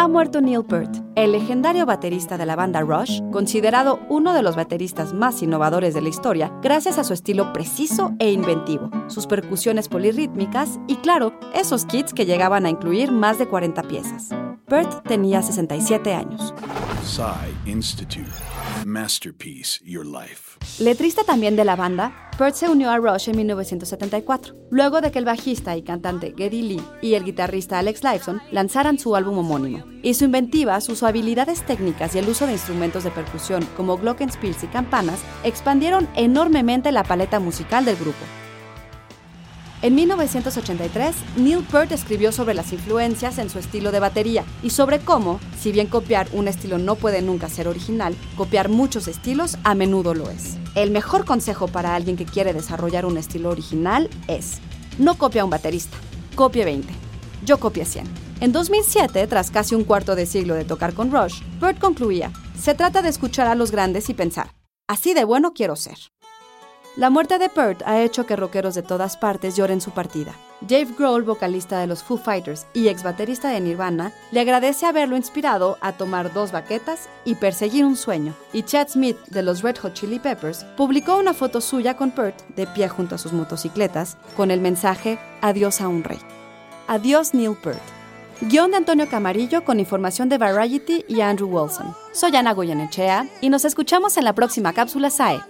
ha muerto Neil Peart, el legendario baterista de la banda Rush, considerado uno de los bateristas más innovadores de la historia gracias a su estilo preciso e inventivo, sus percusiones polirrítmicas y claro, esos kits que llegaban a incluir más de 40 piezas. Peart tenía 67 años. Institute. Masterpiece Your Life. Letrista también de la banda, Peart se unió a Rush en 1974, luego de que el bajista y cantante Geddy Lee y el guitarrista Alex Lifeson lanzaran su álbum homónimo. Y su inventiva, sus habilidades técnicas y el uso de instrumentos de percusión como glockenspiels y campanas expandieron enormemente la paleta musical del grupo. En 1983, Neil Peart escribió sobre las influencias en su estilo de batería y sobre cómo, si bien copiar un estilo no puede nunca ser original, copiar muchos estilos a menudo lo es. El mejor consejo para alguien que quiere desarrollar un estilo original es, no copia a un baterista, copie 20. Yo copié 100. En 2007, tras casi un cuarto de siglo de tocar con Rush, Peart concluía, se trata de escuchar a los grandes y pensar, así de bueno quiero ser. La muerte de Peart ha hecho que rockeros de todas partes lloren su partida. Dave Grohl, vocalista de los Foo Fighters y ex baterista de Nirvana, le agradece haberlo inspirado a tomar dos baquetas y perseguir un sueño. Y Chad Smith, de los Red Hot Chili Peppers, publicó una foto suya con Peart de pie junto a sus motocicletas con el mensaje Adiós a un rey. Adiós Neil Peart. Guión de Antonio Camarillo con información de Variety y Andrew Wilson. Soy Ana Goyenechea y nos escuchamos en la próxima cápsula SAE.